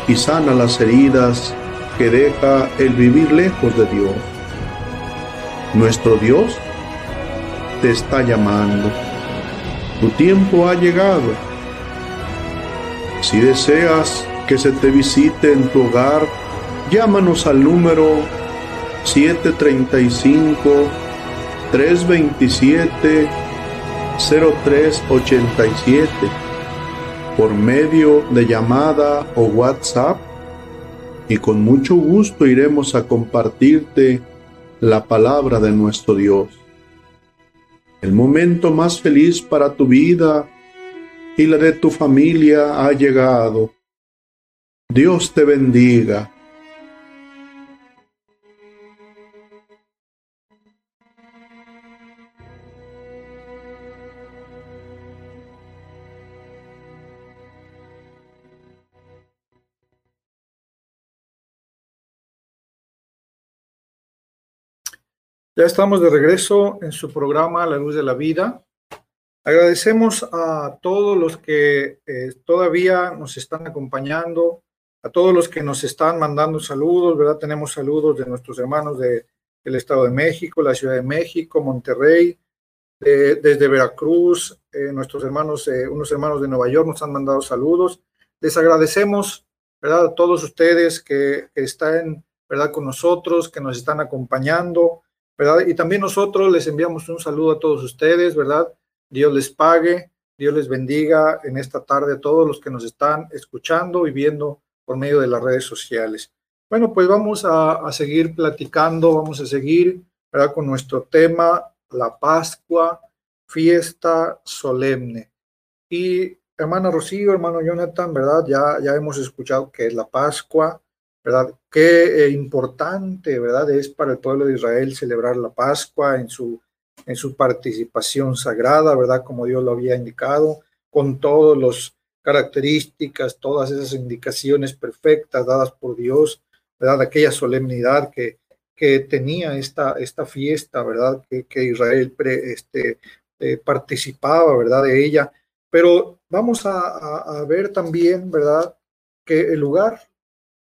y sana las heridas que deja el vivir lejos de Dios. Nuestro Dios te está llamando. Tu tiempo ha llegado. Si deseas que se te visite en tu hogar, llámanos al número 735 327 0387 por medio de llamada o WhatsApp y con mucho gusto iremos a compartirte la palabra de nuestro Dios. El momento más feliz para tu vida y la de tu familia ha llegado. Dios te bendiga. Ya estamos de regreso en su programa La Luz de la Vida. Agradecemos a todos los que eh, todavía nos están acompañando, a todos los que nos están mandando saludos, ¿verdad? Tenemos saludos de nuestros hermanos de, del Estado de México, la Ciudad de México, Monterrey, desde Veracruz, eh, nuestros hermanos, eh, unos hermanos de Nueva York nos han mandado saludos. Les agradecemos, ¿verdad? A todos ustedes que, que están, ¿verdad? Con nosotros, que nos están acompañando. Y también nosotros les enviamos un saludo a todos ustedes, ¿verdad? Dios les pague, Dios les bendiga en esta tarde a todos los que nos están escuchando y viendo por medio de las redes sociales. Bueno, pues vamos a, seguir platicando, vamos a seguir. Con nuestro tema, la Pascua, fiesta solemne. Y hermano Rocío, hermano Jonathan, ¿verdad? Ya, ya hemos escuchado que es la Pascua, ¿verdad? Qué eh, importante, ¿verdad? Es para el pueblo de Israel celebrar la Pascua en su, en su participación sagrada, ¿verdad? Como Dios lo había indicado, con todas las características, todas esas indicaciones perfectas dadas por Dios, ¿verdad? Aquella solemnidad que, que tenía esta, esta fiesta, ¿verdad? Que, Israel este, eh, participaba, ¿verdad? De ella. Pero vamos a, a ver también, ¿verdad? Que el lugar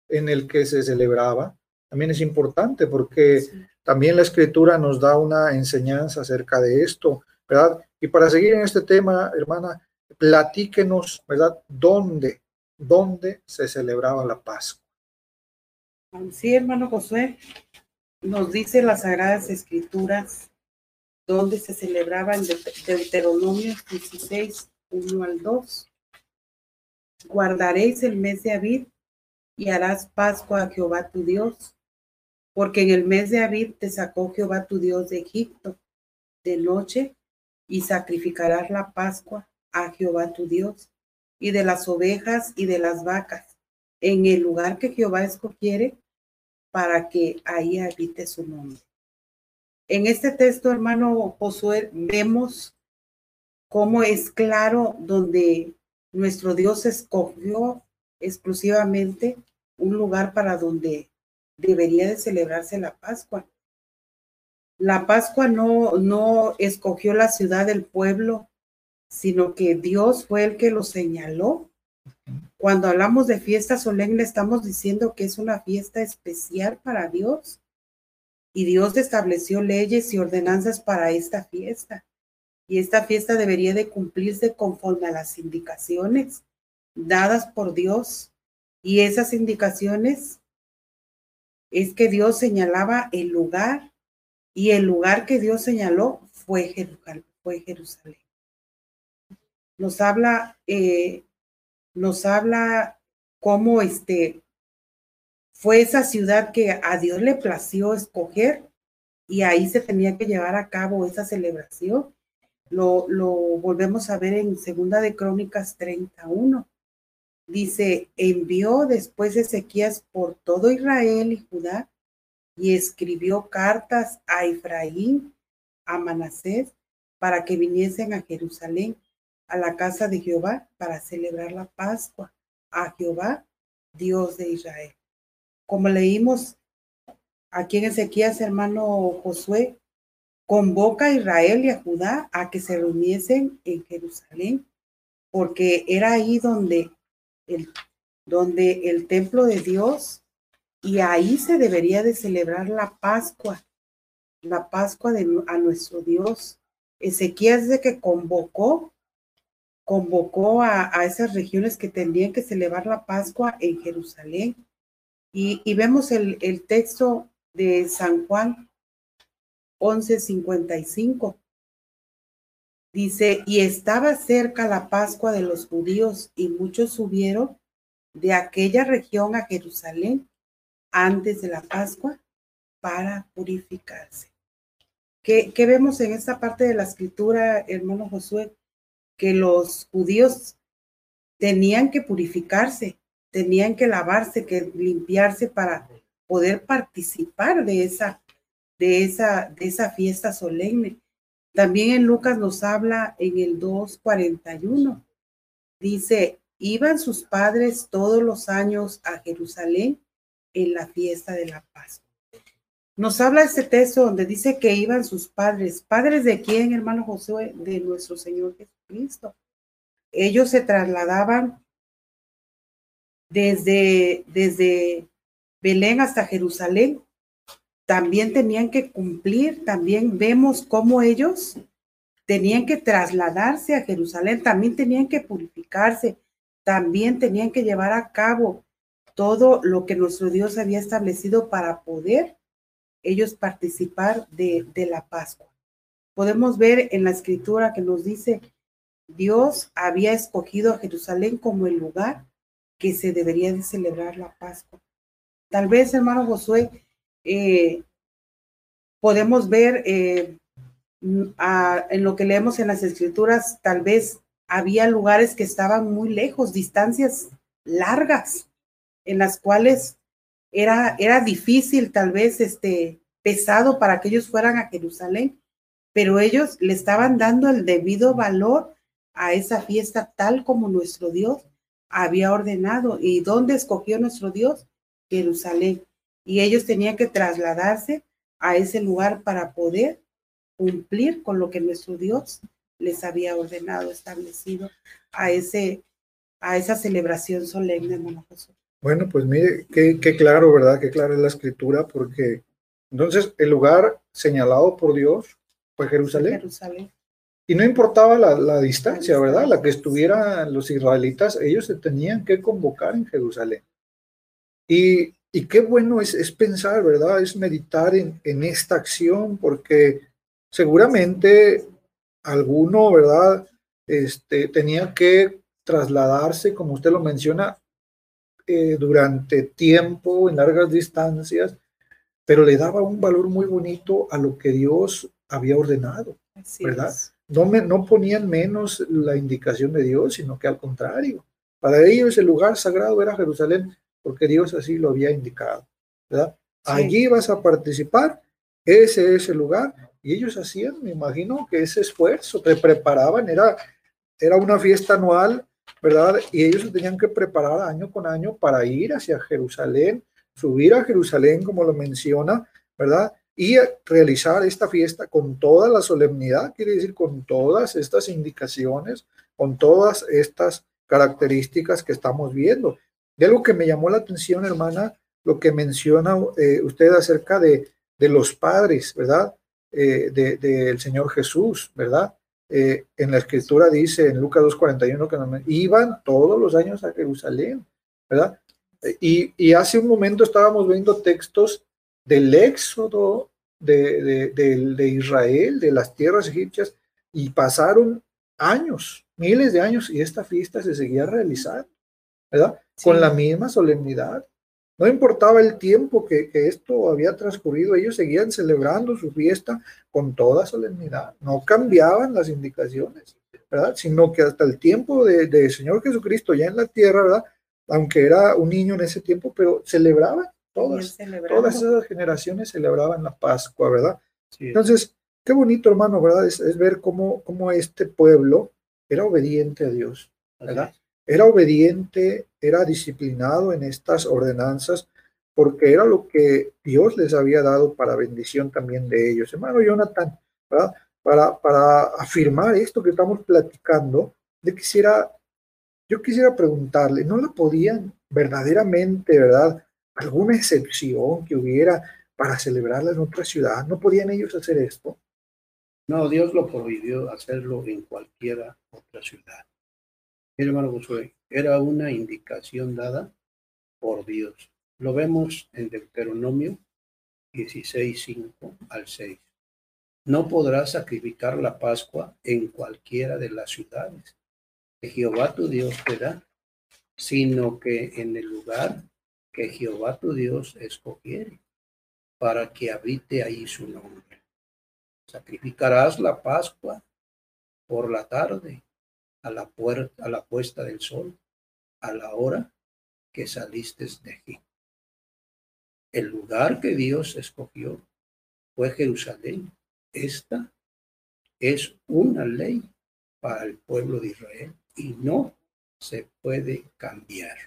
en el que se celebraba, también es importante porque también la escritura nos da una enseñanza acerca de esto, ¿verdad? Y para seguir en este tema, hermana, platíquenos, ¿verdad? ¿Dónde, dónde se celebraba la Pascua? Sí, hermano Josué, nos dice las Sagradas Escrituras dónde se celebraba en Deuteronomio 16, 1 al 2. Guardaréis el mes de Abid y harás Pascua a Jehová tu Dios, porque en el mes de Abid te sacó Jehová tu Dios de Egipto de noche y sacrificarás la Pascua a Jehová tu Dios y de las ovejas y de las vacas en el lugar que Jehová escogiere para que ahí habite su nombre. En este texto, hermano Josué, vemos cómo es claro donde nuestro Dios escogió exclusivamente un lugar para donde debería de celebrarse la Pascua. La Pascua no, no escogió la ciudad del pueblo, sino que Dios fue el que lo señaló. Cuando hablamos de fiesta solemne, estamos diciendo que es una fiesta especial para Dios. Y Dios estableció leyes y ordenanzas para esta fiesta. Y esta fiesta debería de cumplirse conforme a las indicaciones dadas por Dios y esas indicaciones es que Dios señalaba el lugar y el lugar que Dios señaló fue Jerusalén. Nos habla, eh, nos habla cómo este, fue esa ciudad que a Dios le plació escoger y ahí se tenía que llevar a cabo esa celebración. Lo, lo volvemos a ver en Segunda de Crónicas 31. Dice, envió después Ezequías por todo Israel y Judá y escribió cartas a Efraín, a Manasés, para que viniesen a Jerusalén, a la casa de Jehová, para celebrar la Pascua, a Jehová, Dios de Israel. Como leímos aquí en Ezequías, hermano Josué, convoca a Israel y a Judá a que se reuniesen en Jerusalén, porque era ahí donde donde el templo de Dios, y ahí se debería de celebrar la Pascua, la Pascua de, a nuestro Dios. Ezequías de que convocó, convocó a, a, esas regiones que tendrían que celebrar la Pascua en Jerusalén. Y, y vemos el, el texto de San Juan 11:55. Dice, y estaba cerca la Pascua de los judíos y muchos subieron de aquella región a Jerusalén antes de la Pascua para purificarse. ¿Qué, ¿Qué, vemos en esta parte de la escritura, hermano Josué? Que los judíos tenían que purificarse, tenían que lavarse, que limpiarse para poder participar de esa, de esa, de esa fiesta solemne. También en Lucas nos habla en el 2.41. Dice, iban sus padres todos los años a Jerusalén en la fiesta de la Pascua. Nos habla este texto donde dice que iban sus padres. ¿Padres de quién, hermano José? De nuestro Señor Jesucristo. Ellos se trasladaban desde, desde Belén hasta Jerusalén, también tenían que cumplir, también vemos cómo ellos tenían que trasladarse a Jerusalén, también tenían que purificarse, también tenían que llevar a cabo todo lo que nuestro Dios había establecido para poder ellos participar de, la Pascua. Podemos ver en la escritura que nos dice, Dios había escogido a Jerusalén como el lugar que se debería de celebrar la Pascua. Tal vez, hermano Josué, eh, podemos ver eh, en lo que leemos en las escrituras, tal vez había lugares que estaban muy lejos, distancias largas, en las cuales era, era difícil, tal vez este, pesado para que ellos fueran a Jerusalén, pero ellos le estaban dando el debido valor a esa fiesta tal como nuestro Dios había ordenado. ¿Y dónde escogió nuestro Dios? Jerusalén. Y ellos tenían que trasladarse a ese lugar para poder cumplir con lo que nuestro Dios les había ordenado, establecido a ese a esa celebración solemne, hermano Jesús. Bueno, pues mire, qué, qué claro, ¿verdad? Qué clara es la escritura, porque entonces el lugar señalado por Dios fue Jerusalén. Jerusalén. Y no importaba la, la distancia, ¿verdad? La que estuvieran los israelitas, ellos se tenían que convocar en Jerusalén. Y, y qué bueno es, es, pensar, ¿verdad? Es meditar en, en esta acción, porque seguramente alguno, ¿verdad? Este, tenía que trasladarse, como usted lo menciona, eh, durante tiempo, en largas distancias, pero le daba un valor muy bonito a lo que Dios había ordenado, Así ¿verdad? es. No, me, no ponían menos la indicación de Dios, sino que al contrario, para ellos el lugar sagrado era Jerusalén, porque Dios así lo había indicado, ¿verdad? Sí. Allí vas a participar, ese es el lugar, y ellos hacían, me imagino, que ese esfuerzo, te preparaban, era, era una fiesta anual, ¿verdad? Y ellos se tenían que preparar año con año para ir hacia Jerusalén, subir a Jerusalén, como lo menciona, ¿verdad? Y realizar esta fiesta con toda la solemnidad, quiere decir con todas estas indicaciones, con todas estas características que estamos viendo. De algo que me llamó la atención, hermana, lo que menciona eh, usted acerca de, de, los padres, ¿verdad? Eh, del de, de Señor Jesús, ¿verdad? Eh, en la escritura dice en Lucas 2.41 que iban todos los años a Jerusalén, ¿verdad? Y, y, hace un momento estábamos viendo textos del éxodo de, de, Israel, de las tierras egipcias, y pasaron años, miles de años, y esta fiesta se seguía realizando. ¿Verdad? Con la misma solemnidad. No importaba el tiempo que, que, esto había transcurrido, ellos seguían celebrando su fiesta con toda solemnidad. No cambiaban las indicaciones, ¿verdad? Sino que hasta el tiempo de, de Señor Jesucristo ya en la tierra, ¿verdad? Aunque era un niño en ese tiempo, pero celebraban todas, todas esas generaciones celebraban la Pascua, ¿verdad? Entonces, qué bonito, hermano, ¿verdad? Es, es, ver cómo, cómo este pueblo era obediente a Dios, ¿verdad? Era obediente, era disciplinado en estas ordenanzas, porque era lo que Dios les había dado para bendición también de ellos. Hermano Jonathan. Para, para afirmar esto que estamos platicando, yo quisiera, yo quisiera preguntarle, ¿no la podían verdaderamente, verdad? alguna excepción que hubiera para celebrarla en otra ciudad? ¿No podían ellos hacer esto? No, Dios lo prohibió hacerlo en cualquiera otra ciudad. Hermano era una indicación dada por Dios. Lo vemos en Deuteronomio 16, 5 al 6. No podrás sacrificar la Pascua en cualquiera de las ciudades que Jehová tu Dios te da, sino que en el lugar que Jehová tu Dios escogiere para que habite ahí su nombre. Sacrificarás la Pascua por la tarde, a la puerta, a la puesta del sol, a la hora que saliste de Egipto. El lugar que Dios escogió fue Jerusalén. Esta es una ley para el pueblo de Israel y no se puede cambiar.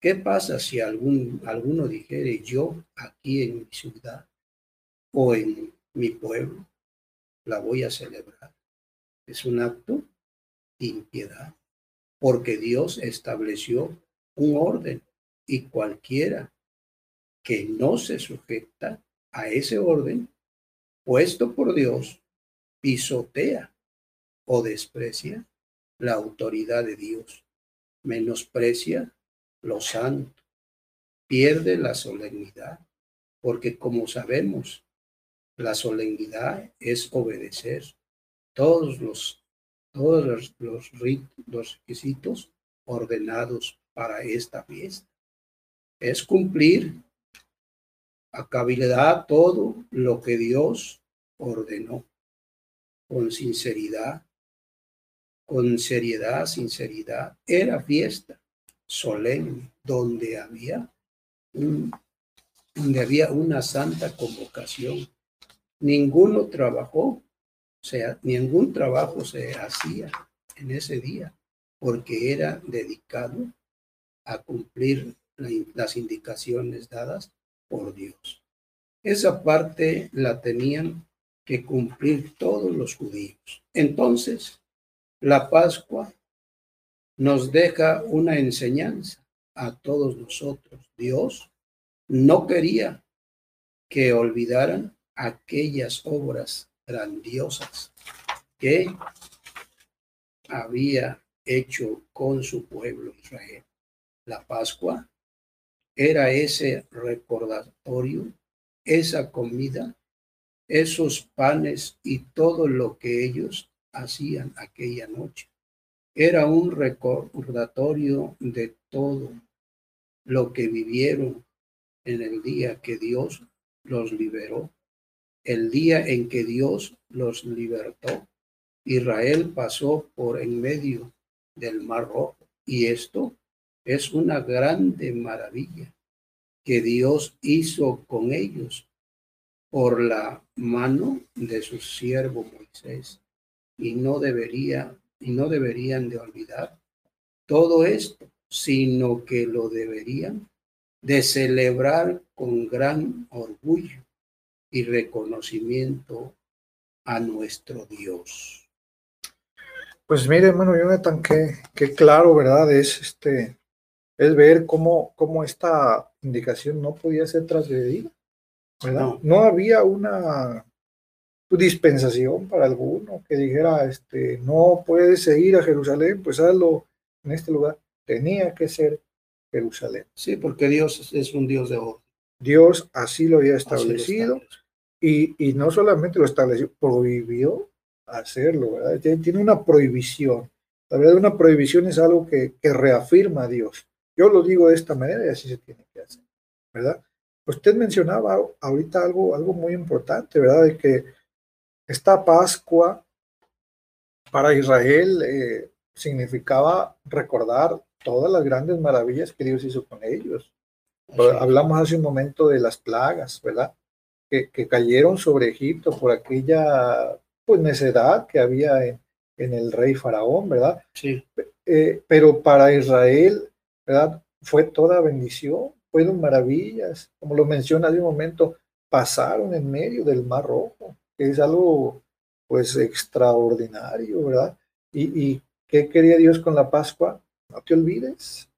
¿Qué pasa si algún, alguno dijere yo aquí en mi ciudad o en mi pueblo la voy a celebrar? Es un acto impiedad, porque Dios estableció un orden y cualquiera que no se sujeta a ese orden puesto por Dios pisotea o desprecia la autoridad de Dios, menosprecia lo santo, pierde la solemnidad, porque como sabemos, la solemnidad es obedecer todos los, todos los, los, los requisitos ordenados para esta fiesta. Es cumplir a cabalidad todo lo que Dios ordenó, con sinceridad, con seriedad, sinceridad. Era fiesta solemne, donde había, donde había una santa convocación. Ninguno trabajó, sea, ningún trabajo se hacía en ese día, porque era dedicado a cumplir las indicaciones dadas por Dios. Esa parte la tenían que cumplir todos los judíos. Entonces, la Pascua nos deja una enseñanza a todos nosotros. Dios no quería que olvidaran aquellas obras grandiosas que había hecho con su pueblo Israel. La Pascua era ese recordatorio, esa comida, esos panes y todo lo que ellos hacían aquella noche era un recordatorio de todo lo que vivieron en el día que Dios los liberó, el día en que Dios los libertó. Israel pasó por en medio del Mar Rojo y esto es una grande maravilla que Dios hizo con ellos por la mano de su siervo Moisés y no debería y no deberían de olvidar todo esto, sino que lo deberían de celebrar con gran orgullo y reconocimiento a nuestro Dios. Pues mire, hermano Jonathan, qué, qué claro, ¿verdad? Es este, es ver cómo, cómo esta indicación no podía ser transgredida, ¿verdad? No, no había una dispensación para alguno que dijera, este, no puedes ir a Jerusalén, pues hazlo en este lugar. Tenía que ser Jerusalén. Sí, porque Dios es un Dios de orden. Dios así lo había establecido y, y, no solamente lo estableció, prohibió hacerlo, ¿verdad? Tiene una prohibición. La verdad, una prohibición es algo que, que reafirma a Dios. Yo lo digo de esta manera y así se tiene que hacer, ¿verdad? Usted mencionaba ahorita algo, algo muy importante, ¿verdad? De que esta Pascua para Israel eh, significaba recordar todas las grandes maravillas que Dios hizo con ellos. Hablamos hace un momento de las plagas, ¿verdad? Que, que cayeron sobre Egipto por aquella pues, necedad que había en, en el rey Faraón, ¿verdad? Sí. Eh, pero para Israel, ¿verdad? Fue toda bendición, fueron maravillas, como lo menciona hace un momento, pasaron en medio del Mar Rojo, que es algo pues extraordinario, ¿verdad? Y, y ¿qué quería Dios con la Pascua? No te olvides,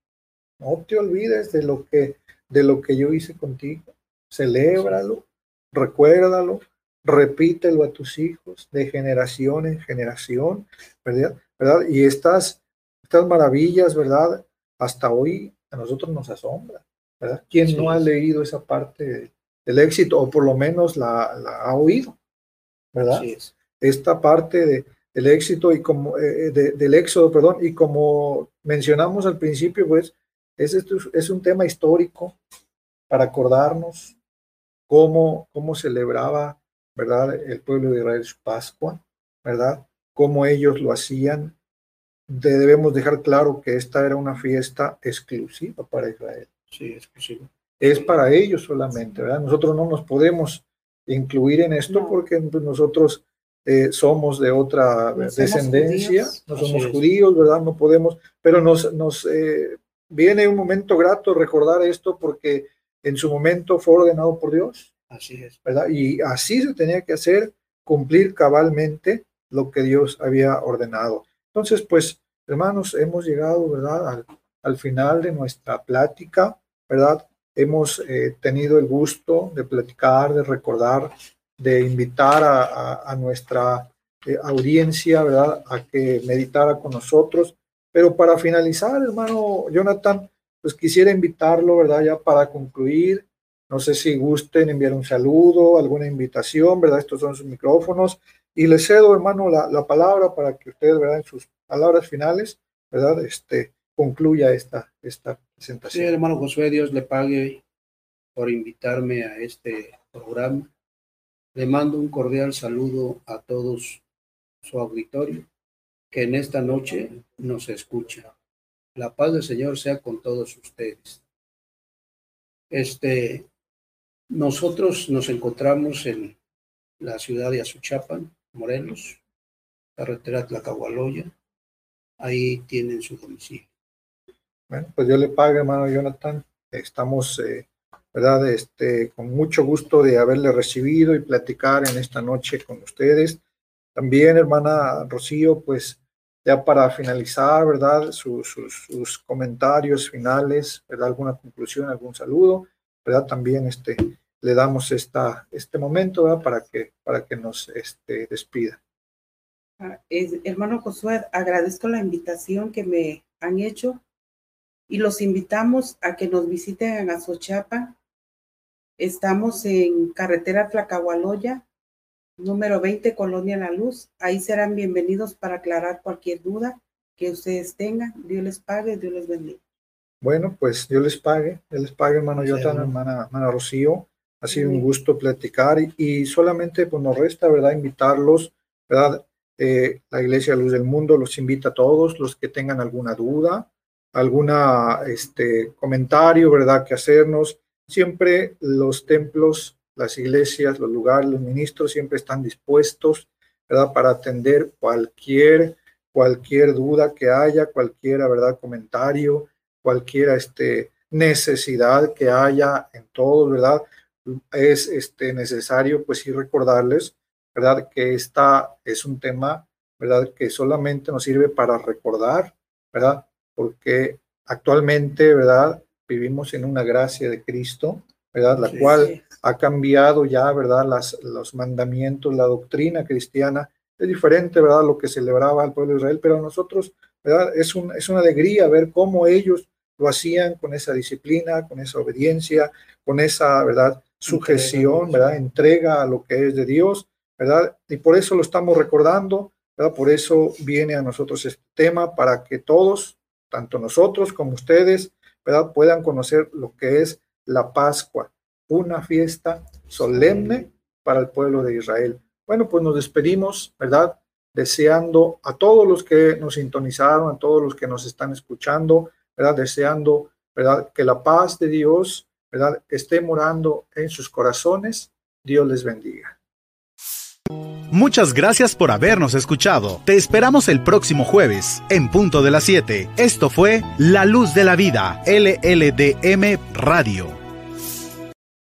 no te olvides de lo que, de lo que yo hice contigo. Celébralo, recuérdalo, repítelo a tus hijos de generación en generación, ¿verdad? ¿verdad? Y estas, estas maravillas, ¿verdad? Hasta hoy a nosotros nos asombra, ¿verdad? ¿Quién no ha leído esa parte del éxito o por lo menos la, la ha oído, ¿verdad? Esta parte de, del éxito y como eh, de, del éxodo, perdón, y como mencionamos al principio, pues es, es un tema histórico para acordarnos cómo, cómo celebraba ¿verdad? El pueblo de Israel su Pascua, ¿verdad? Cómo ellos lo hacían. Debemos dejar claro que esta era una fiesta exclusiva para Israel. Sí, exclusiva. Es para ellos solamente, ¿verdad? Nosotros no nos podemos incluir en esto porque pues, nosotros eh, somos de otra descendencia, no somos judíos, ¿verdad? No podemos, pero nos, nos eh, viene un momento grato recordar esto porque en su momento fue ordenado por Dios, Así es. ¿verdad? Y así se tenía que hacer, cumplir cabalmente lo que Dios había ordenado. Entonces, pues, hermanos, hemos llegado, ¿verdad? Al, al final de nuestra plática, ¿verdad? Hemos eh, tenido el gusto de platicar, de recordar, de invitar a, a, a nuestra eh, audiencia, ¿verdad? A que meditara con nosotros. Pero para finalizar, hermano Jonathan, pues quisiera invitarlo, ¿verdad? Ya para concluir, no sé si gusten enviar un saludo, alguna invitación, ¿verdad? Estos son sus micrófonos. Y les cedo, hermano, la, la palabra para que ustedes, ¿verdad? En sus palabras finales, ¿verdad? Este, concluya esta, esta presentación. Sí, hermano Josué, Dios le pague por invitarme a este programa. Le mando un cordial saludo a todos su auditorio que en esta noche nos escucha. La paz del Señor sea con todos ustedes. Este, nosotros nos encontramos en la ciudad de Azuchapan, Morelos, carretera Tlacahualoya. Ahí tienen su domicilio. Bueno, pues yo le pago, hermano Jonathan. Estamos, eh, ¿verdad? Este, con mucho gusto de haberle recibido y platicar en esta noche con ustedes. También, hermana Rocío, pues ya para finalizar, ¿verdad? Sus, sus, sus comentarios finales, ¿verdad? Alguna conclusión, algún saludo. ¿verdad? También este, le damos esta, este momento ¿verdad? Para, que, para que nos este, despida. Ah, hermano Josué, agradezco la invitación que me han hecho y los invitamos a que nos visiten en Azochapa. Estamos en carretera Tlacahualoya, número 20, Colonia La Luz. Ahí serán bienvenidos para aclarar cualquier duda que ustedes tengan. Dios les pague, Dios les bendiga. Bueno, pues Dios les pague, Dios les pague, hermano Sí, Jonathan, hermana, hermana Rocío. Ha sido un gusto platicar y, y solamente pues nos resta, ¿verdad? Invitarlos, ¿verdad? Eh, la Iglesia Luz del Mundo los invita a todos los que tengan alguna duda, alguna este comentario, ¿verdad? Que hacernos. Siempre los templos, las iglesias, los lugares, los ministros siempre están dispuestos, ¿verdad? Para atender cualquier cualquier duda que haya, cualquier, ¿verdad? comentario, cualquier este necesidad que haya en todos, ¿verdad? Es este necesario pues sí recordarles, ¿verdad? Que esta es un tema, ¿verdad? Que solamente nos sirve para recordar, ¿verdad? Porque actualmente, ¿verdad? Vivimos en una gracia de Cristo, ¿verdad? La Sí. cual ha cambiado ya, ¿verdad? Las, los mandamientos, la doctrina cristiana es diferente, ¿verdad? Lo que celebraba el pueblo de Israel, pero a nosotros, ¿verdad? Es, un, es una alegría ver cómo ellos lo hacían con esa disciplina, con esa obediencia, con esa, ¿verdad? Sujeción, Entrega, ¿verdad? Entrega a lo que es de Dios, ¿verdad? Y por eso lo estamos recordando, ¿verdad? Por eso viene a nosotros este tema, para que todos, tanto nosotros como ustedes, ¿verdad? puedan conocer lo que es la Pascua, una fiesta solemne para el pueblo de Israel. Bueno, pues nos despedimos, ¿verdad? Deseando a todos los que nos sintonizaron, a todos los que nos están escuchando, ¿verdad? Deseando, ¿verdad? Que la paz de Dios, ¿verdad? Esté morando en sus corazones. Dios les bendiga. Muchas gracias por habernos escuchado. Te esperamos el próximo jueves, en punto de las 7. Esto fue La Luz de la Vida, LLDM Radio.